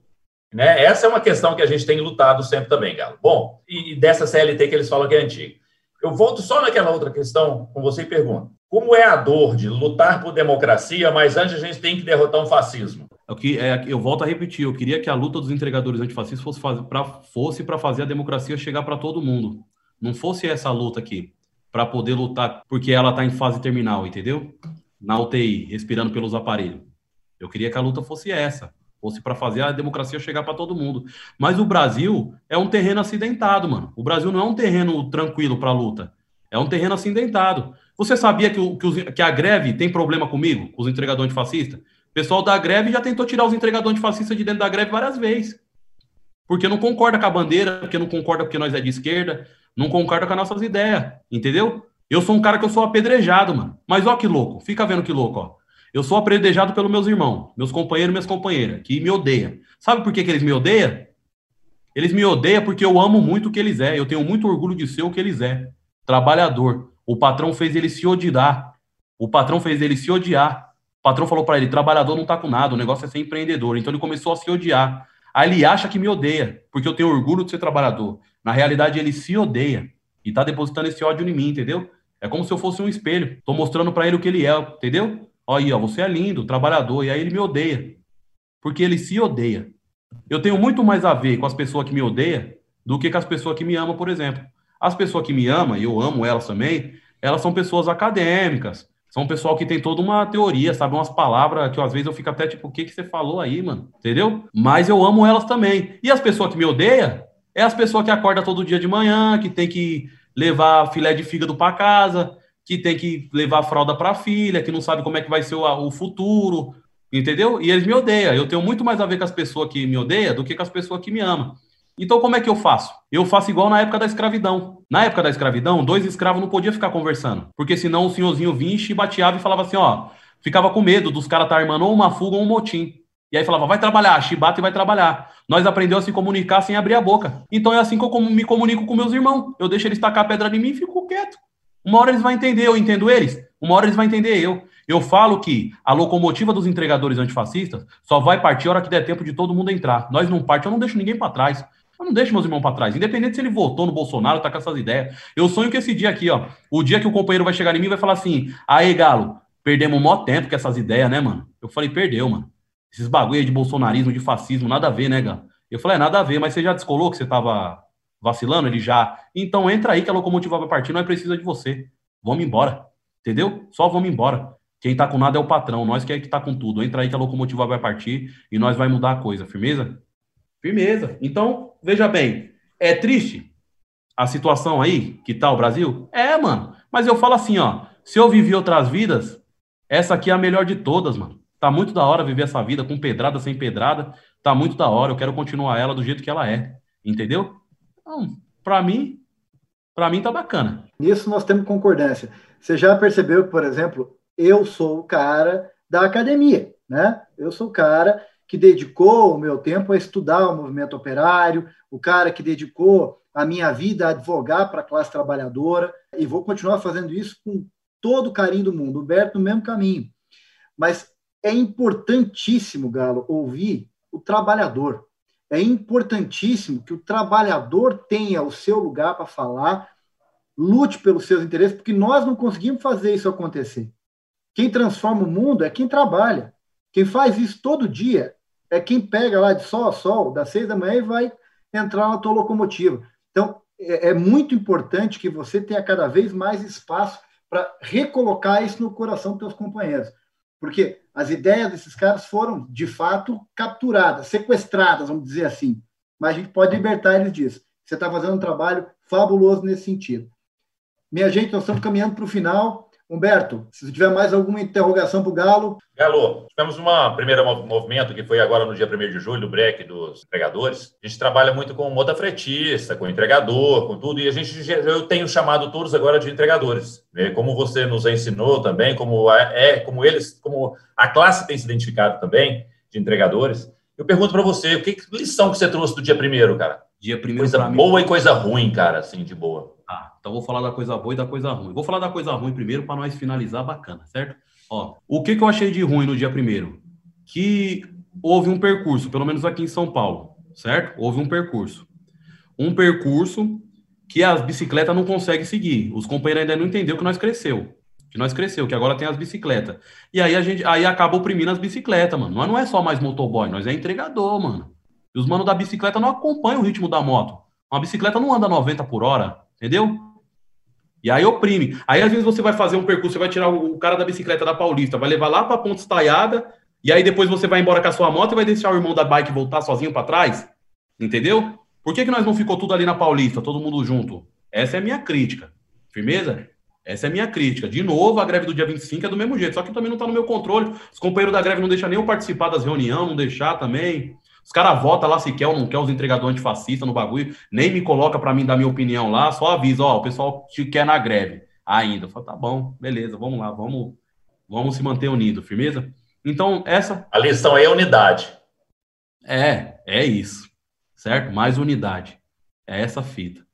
Né? Essa é uma questão que a gente tem lutado sempre também, Galo. Bom, e, e dessa CLT que eles falam que é antiga. Eu volto só naquela outra questão com você e pergunto: como é a dor de lutar por democracia, mas antes a gente tem que derrotar um fascismo? É que, é, eu volto a repetir, eu queria que a luta dos entregadores antifascistas fosse para fosse fazer a democracia chegar para todo mundo. Não fosse essa luta aqui, para poder lutar, porque ela está em fase terminal, entendeu? Na UTI, respirando pelos aparelhos. Eu queria que a luta fosse essa, fosse para fazer a democracia chegar para todo mundo. Mas o Brasil é um terreno acidentado, mano. O Brasil não é um terreno tranquilo para luta. É um terreno acidentado. Você sabia que, o, que, os, que, a greve tem problema comigo, com os entregadores antifascistas? O pessoal da greve já tentou tirar os entregadores antifascistas de dentro da greve várias vezes. Porque não concorda com a bandeira, porque não concorda porque nós é de esquerda, não concorda com as nossas ideias, entendeu? Eu sou um cara que eu sou apedrejado, mano. Mas ó que louco, fica vendo que louco, ó. Eu sou apedrejado pelos meus irmãos, meus companheiros minhas companheiras, que me odeiam. Sabe por que, que eles me odeiam? Eles me odeiam porque eu amo muito o que eles é. Eu tenho muito orgulho de ser o que eles é. Trabalhador. O patrão fez ele se odiar. O patrão fez ele se odiar. O patrão falou para ele: trabalhador não tá com nada, o negócio é ser empreendedor. Então ele começou a se odiar. Aí ele acha que me odeia, porque eu tenho orgulho de ser trabalhador. Na realidade, ele se odeia e tá depositando esse ódio em mim, entendeu? É como se eu fosse um espelho. Tô mostrando para ele o que ele é, entendeu? Olha aí, ó, você é lindo, trabalhador. E aí ele me odeia. Porque ele se odeia. Eu tenho muito mais a ver com as pessoas que me odeiam do que com as pessoas que me amam, por exemplo. As pessoas que me amam, e eu amo elas também, elas são pessoas acadêmicas, são um pessoal que tem toda uma teoria, sabe? Umas palavras que às vezes eu fico até tipo, o que, que você falou aí, mano? Entendeu? Mas eu amo elas também. E as pessoas que me odeiam é as pessoas que acordam todo dia de manhã, que tem que levar filé de fígado para casa, que tem que levar fralda para filha, que não sabe como é que vai ser o, o futuro, entendeu? E eles me odeiam. Eu tenho muito mais a ver com as pessoas que me odeiam do que com as pessoas que me amam. Então, como é que eu faço? Eu faço igual na época da escravidão. Na época da escravidão, dois escravos não podiam ficar conversando, porque senão o senhorzinho vinha e bateava e falava assim, ó, ficava com medo dos caras estar tá armando ou uma fuga ou um motim. E aí falava, vai trabalhar, chibata e vai trabalhar. Nós aprendemos a se comunicar sem abrir a boca. Então é assim que eu me comunico com meus irmãos. Eu deixo eles tacar pedra em mim e fico quieto. Uma hora eles vão entender, eu entendo eles. Uma hora eles vão entender eu. Eu falo que a locomotiva dos entregadores antifascistas só vai partir a hora que der tempo de todo mundo entrar. Nós não parte, eu não deixo ninguém para trás. Eu não deixo meus irmãos para trás. Independente se ele votou no Bolsonaro, tá com essas ideias. Eu sonho que esse dia aqui, ó, o dia que o companheiro vai chegar em mim vai falar assim: aí, Galo, perdemos um maior tempo com essas ideias, né, mano? Eu falei, perdeu, mano. Esses bagulho de bolsonarismo, de fascismo, nada a ver, né, Galo? Eu falei, é, nada a ver, mas você já descolou que você tava vacilando? Ele já. Então entra aí que a locomotiva vai partir, nós precisa de você. Vamos embora. Entendeu? Só vamos embora. Quem tá com nada é o patrão, nós que é que tá com tudo. Entra aí que a locomotiva vai partir e nós vai mudar a coisa. Firmeza? Firmeza. Então, veja bem, é triste a situação aí que tá o Brasil? É, mano. Mas eu falo assim, ó, se eu vivi outras vidas, essa aqui é a melhor de todas, mano. Tá muito da hora viver essa vida com pedrada, sem pedrada. Tá muito da hora. Eu quero continuar ela do jeito que ela é. Entendeu? Então, para mim, para mim tá bacana. Nisso nós temos concordância. Você já percebeu que, por exemplo, eu sou o cara da academia, né? Eu sou o cara que dedicou o meu tempo a estudar o movimento operário, o cara que dedicou a minha vida a advogar para a classe trabalhadora, e vou continuar fazendo isso com todo o carinho do mundo. O Berto no mesmo caminho. Mas é importantíssimo, Galo, ouvir o trabalhador. É importantíssimo que o trabalhador tenha o seu lugar para falar, lute pelos seus interesses, porque nós não conseguimos fazer isso acontecer. Quem transforma o mundo é quem trabalha. Quem faz isso todo dia é quem pega lá de sol a sol, das seis da manhã, e vai entrar na tua locomotiva. Então, é, é muito importante que você tenha cada vez mais espaço para recolocar isso no coração dos teus companheiros. Porque as ideias desses caras foram, de fato, capturadas, sequestradas, vamos dizer assim. Mas a gente pode libertar eles disso. Você está fazendo um trabalho fabuloso nesse sentido. Minha gente, nós estamos caminhando para o final. Humberto, se tiver mais alguma interrogação para o Galo. Galo, tivemos uma primeira movimento que foi agora no dia 1 de julho, o break dos entregadores. A gente trabalha muito com mota fretista, com entregador, com tudo, e a gente eu tenho chamado todos agora de entregadores. Como você nos ensinou também, como é, como eles, como a classe tem se identificado também de entregadores. Eu pergunto para você, o que lição que você trouxe do dia primeiro, cara? Dia primeiro coisa boa mim... e coisa ruim, cara, assim, de boa. Ah, então vou falar da coisa boa e da coisa ruim. Vou falar da coisa ruim primeiro para nós finalizar bacana, certo? Ó, o que, que eu achei de ruim no dia primeiro? Que houve um percurso, pelo menos aqui em São Paulo, certo? Houve um percurso. Um percurso que as bicicletas não conseguem seguir. Os companheiros ainda não entenderam que nós cresceu. Que nós cresceu, que agora tem as bicicletas. E aí a gente aí acaba oprimindo as bicicletas, mano. Nós não é só mais motoboy, nós é entregador, mano. E os manos da bicicleta não acompanham o ritmo da moto. Uma bicicleta não anda 90 por hora, entendeu? E aí oprime. Aí às vezes você vai fazer um percurso, você vai tirar o cara da bicicleta da Paulista, vai levar lá para Ponte Estaiada, e aí depois você vai embora com a sua moto e vai deixar o irmão da bike voltar sozinho para trás. Entendeu? Por que, que nós não ficou tudo ali na Paulista, todo mundo junto? Essa é a minha crítica. Firmeza? Essa é a minha crítica. De novo, a greve do dia 25 é do mesmo jeito, só que também não está no meu controle. Os companheiros da greve não deixam nem eu participar das reuniões, não deixar também. Os caras votam lá se quer ou não quer os entregadores antifascistas no bagulho, nem me coloca para mim dar minha opinião lá, só avisa, ó, o pessoal te quer na greve. Ainda. Eu falo, tá bom, beleza, vamos lá, vamos, vamos se manter unido, firmeza? Então, essa. A lição aí é unidade. É, é isso. Certo? Mais unidade. É essa fita.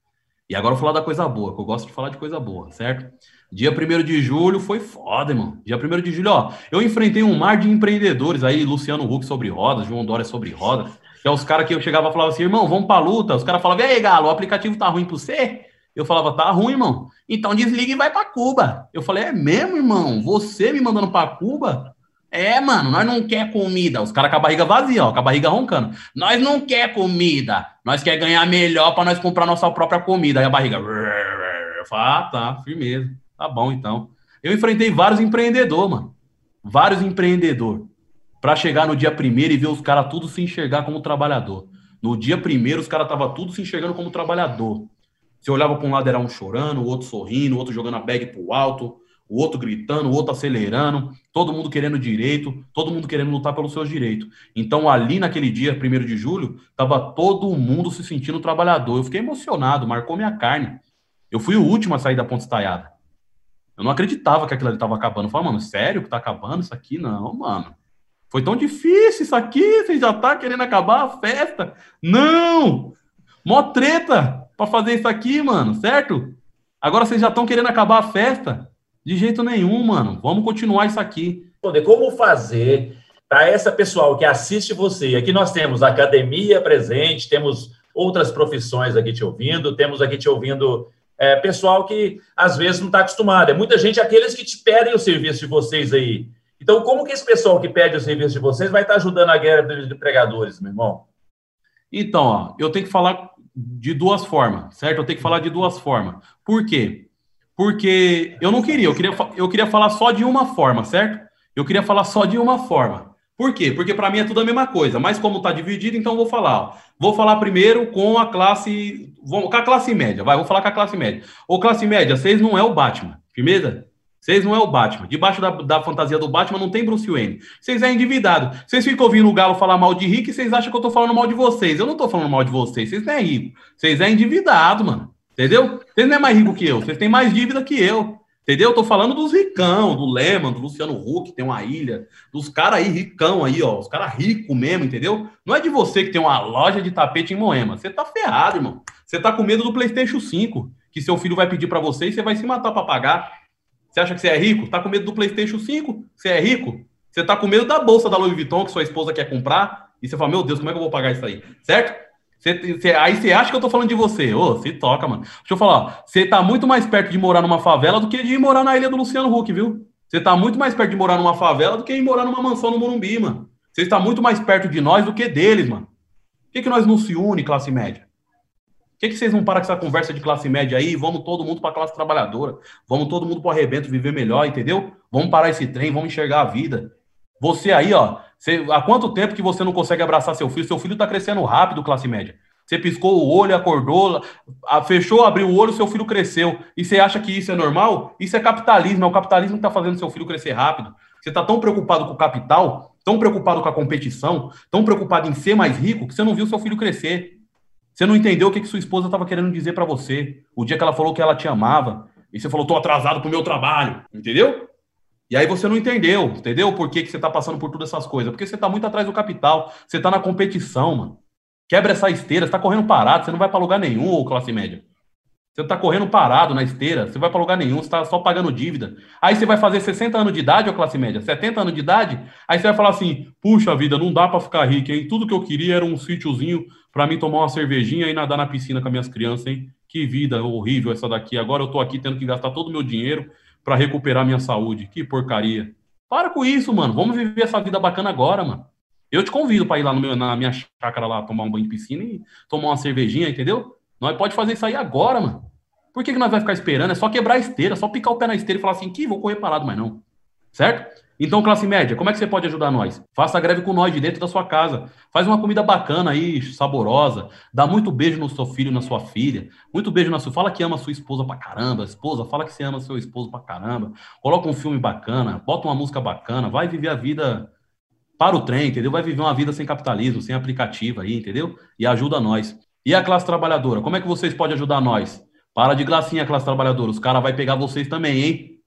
E agora eu vou falar da coisa boa, que eu gosto de falar de coisa boa, certo? Dia 1 de julho foi foda, irmão. Dia 1 de julho, ó, eu enfrentei um mar de empreendedores aí, Luciano Huck sobre rodas, João Dória sobre rodas. Que é os caras que eu chegava e falava assim, irmão, vamos pra luta. Os caras falavam, e aí, Galo, o aplicativo tá ruim pra você? Eu falava, tá ruim, irmão. Então desliga e vai pra Cuba. Eu falei, é mesmo, irmão? Você me mandando pra Cuba? É, mano, nós não quer comida. Os caras com a barriga vazia, ó, com a barriga roncando. Nós não quer comida. Nós quer ganhar melhor para nós comprar nossa própria comida. Aí a barriga. Eu falo, ah, tá, firmeza. Tá bom, então. Eu enfrentei vários empreendedores, mano. Vários empreendedores. Para chegar no dia primeiro e ver os caras tudo se enxergar como trabalhador. No dia primeiro, os caras tava tudo se enxergando como trabalhador. Você olhava para um lado, era um chorando, o outro sorrindo, o outro jogando a bag pro alto o outro gritando, o outro acelerando, todo mundo querendo direito, todo mundo querendo lutar pelos seus direitos. Então, ali naquele dia, 1 de julho, estava todo mundo se sentindo trabalhador. Eu fiquei emocionado, marcou minha carne. Eu fui o último a sair da ponte estaiada. Eu não acreditava que aquilo ali estava acabando. Eu falei, mano, sério que tá acabando isso aqui? Não, mano. Foi tão difícil isso aqui, você já tá querendo acabar a festa? Não! Mó treta para fazer isso aqui, mano, certo? Agora vocês já estão querendo acabar a festa. De jeito nenhum, mano. Vamos continuar isso aqui. Como fazer para essa pessoal que assiste você? Aqui nós temos academia presente, temos outras profissões aqui te ouvindo, temos aqui te ouvindo é, pessoal que às vezes não está acostumado. É muita gente, aqueles que te pedem o serviço de vocês aí. Então, como que esse pessoal que pede o serviço de vocês vai estar tá ajudando a guerra de pregadores, meu irmão? Então, ó, eu tenho que falar de duas formas, certo? Eu tenho que falar de duas formas. Por quê? porque eu não queria, eu queria, eu queria falar só de uma forma, certo? Eu queria falar só de uma forma. Por quê? Porque para mim é tudo a mesma coisa, mas como está dividido, então vou falar. Ó. Vou falar primeiro com a classe, com a classe média, vai, vou falar com a classe média. Ô, classe média, vocês não é o Batman, firmeza? Vocês não é o Batman. Debaixo da, da fantasia do Batman não tem Bruce Wayne. Vocês é endividado. Vocês ficam ouvindo o Galo falar mal de rico e vocês acham que eu tô falando mal de vocês. Eu não tô falando mal de vocês. Vocês não é rico. Vocês é endividado, mano. Entendeu? Vocês não é mais rico que eu, vocês têm mais dívida que eu. Entendeu? Eu tô falando dos ricão, do Lehman, do Luciano Huck, tem uma ilha, dos caras aí ricão aí, ó, os caras ricos mesmo, entendeu? Não é de você que tem uma loja de tapete em Moema. Você tá ferrado, irmão. Você tá com medo do PlayStation 5, que seu filho vai pedir para você e você vai se matar para pagar. Você acha que você é rico? Tá com medo do PlayStation 5? Você é rico? Você tá com medo da bolsa da Louis Vuitton que sua esposa quer comprar? E você fala, meu Deus, como é que eu vou pagar isso aí? Certo? Aí você acha que eu tô falando de você. Ô, se toca, mano. Deixa eu falar, você tá muito mais perto de morar numa favela do que de morar na ilha do Luciano Huck, viu? Você tá muito mais perto de morar numa favela do que de morar numa mansão no Morumbi, mano. Você está muito mais perto de nós do que deles, mano. Por que, que nós não se une, classe média? Por que, que vocês não param com essa conversa de classe média aí? Vamos todo mundo para classe trabalhadora. Vamos todo mundo para o arrebento viver melhor, entendeu? Vamos parar esse trem, vamos enxergar a vida. Você aí, ó, você, há quanto tempo que você não consegue abraçar seu filho? Seu filho está crescendo rápido, classe média. Você piscou o olho, acordou, fechou, abriu o olho, seu filho cresceu. E você acha que isso é normal? Isso é capitalismo, é o capitalismo que está fazendo seu filho crescer rápido. Você está tão preocupado com o capital, tão preocupado com a competição, tão preocupado em ser mais rico, que você não viu seu filho crescer. Você não entendeu o que, que sua esposa estava querendo dizer para você. O dia que ela falou que ela te amava. E você falou, tô atrasado pro meu trabalho. Entendeu? E aí você não entendeu, entendeu? Por que, que você tá passando por todas essas coisas? Porque você tá muito atrás do capital, você tá na competição, mano. Quebra essa esteira, você tá correndo parado, você não vai para lugar nenhum, classe média. Você tá correndo parado na esteira, você vai para lugar nenhum, você tá só pagando dívida. Aí você vai fazer 60 anos de idade, ou classe média, 70 anos de idade, aí você vai falar assim: "Puxa vida, não dá para ficar rico, hein? Tudo que eu queria era um sítiozinho para mim tomar uma cervejinha e nadar na piscina com as minhas crianças, hein? Que vida horrível essa daqui. Agora eu tô aqui tendo que gastar todo o meu dinheiro para recuperar minha saúde. Que porcaria. Para com isso, mano. Vamos viver essa vida bacana agora, mano. Eu te convido para ir lá meu, na minha chácara lá, tomar um banho de piscina e tomar uma cervejinha, entendeu? Nós pode fazer isso aí agora, mano. Por que, que nós vai ficar esperando? É só quebrar a esteira, só picar o pé na esteira e falar assim, que vou correr parado, mas não. Certo? Então, classe média, como é que você pode ajudar nós? Faça a greve com nós de dentro da sua casa. Faz uma comida bacana aí, saborosa. Dá muito beijo no seu filho, na sua filha. Muito beijo na sua. Fala que ama sua esposa pra caramba. Esposa, fala que você ama seu esposo pra caramba. Coloca um filme bacana, bota uma música bacana, vai viver a vida para o trem, entendeu? Vai viver uma vida sem capitalismo, sem aplicativo aí, entendeu? E ajuda nós. E a classe trabalhadora, como é que vocês podem ajudar nós? Para de gracinha, classe trabalhadora. Os caras vão pegar vocês também, hein?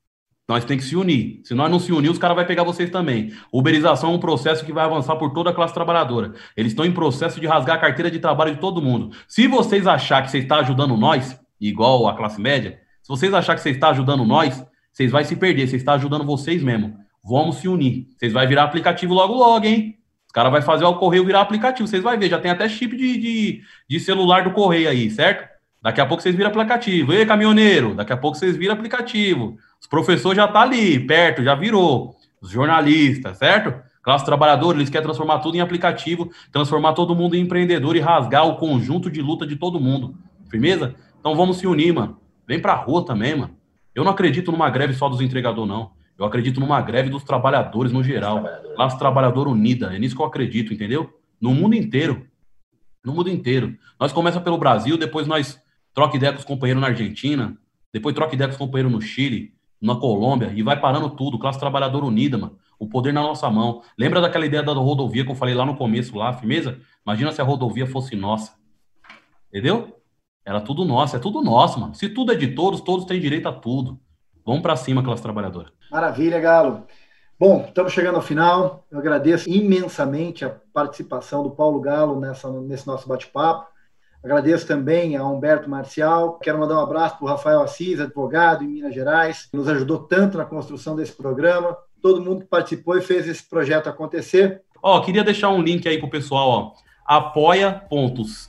Nós tem que se unir. Se nós não se unir, os caras vão pegar vocês também. Uberização é um processo que vai avançar por toda a classe trabalhadora. Eles estão em processo de rasgar a carteira de trabalho de todo mundo. Se vocês achar que você está ajudando nós, igual a classe média, se vocês achar que você está ajudando nós, vocês vão se perder. Vocês estão ajudando vocês mesmo. Vamos se unir. Vocês vão virar aplicativo logo, logo, hein? Os caras vão fazer o correio virar aplicativo. Vocês vão ver. Já tem até chip de, de, de celular do correio aí, certo? Daqui a pouco vocês viram aplicativo. Ei, caminhoneiro, daqui a pouco vocês viram aplicativo. Os professores já tá ali, perto, já virou. Os jornalistas, certo? Classe trabalhadora, eles querem transformar tudo em aplicativo, transformar todo mundo em empreendedor e rasgar o conjunto de luta de todo mundo. Firmeza? Então vamos se unir, mano. Vem pra rua também, mano. Eu não acredito numa greve só dos entregadores, não. Eu acredito numa greve dos trabalhadores no geral. Classe trabalhadora unida. É nisso que eu acredito, entendeu? No mundo inteiro. No mundo inteiro. Nós começamos pelo Brasil, depois nós troca ideia com os companheiros na Argentina, depois troca ideia com os companheiros no Chile, na Colômbia, e vai parando tudo. Classe trabalhadora unida, mano. O poder na nossa mão. Lembra daquela ideia da rodovia que eu falei lá no começo, lá, firmeza? Imagina se a rodovia fosse nossa. Entendeu? Era tudo nosso, é tudo nosso, mano. Se tudo é de todos, todos têm direito a tudo. Vamos para cima, classe trabalhadora. Maravilha, Galo. Bom, estamos chegando ao final. Eu agradeço imensamente a participação do Paulo Galo nessa, nesse nosso bate-papo. Agradeço também a Humberto Marcial. Quero mandar um abraço para o Rafael Assis, advogado em Minas Gerais, que nos ajudou tanto na construção desse programa. Todo mundo que participou e fez esse projeto acontecer. Ó, oh, queria deixar um link aí para o pessoal, ó. apoia.se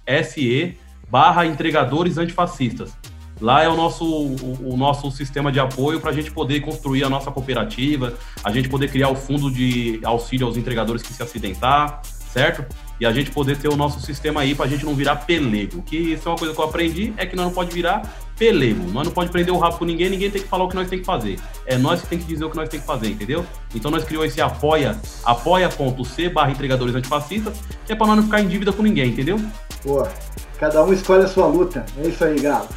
barra entregadores antifascistas. Lá é o nosso, o, o nosso sistema de apoio para a gente poder construir a nossa cooperativa, a gente poder criar o fundo de auxílio aos entregadores que se acidentar, certo? E a gente poder ter o nosso sistema aí para a gente não virar pelego. Que isso é uma coisa que eu aprendi, é que nós não pode virar pelego. Nós não pode prender o rabo com ninguém, ninguém tem que falar o que nós tem que fazer. É nós que tem que dizer o que nós tem que fazer, entendeu? Então nós criou esse apoia, apoia.c barra entregadores antifascistas, que é para nós não ficar em dívida com ninguém, entendeu? Boa. Cada um escolhe a sua luta. É isso aí, Galo.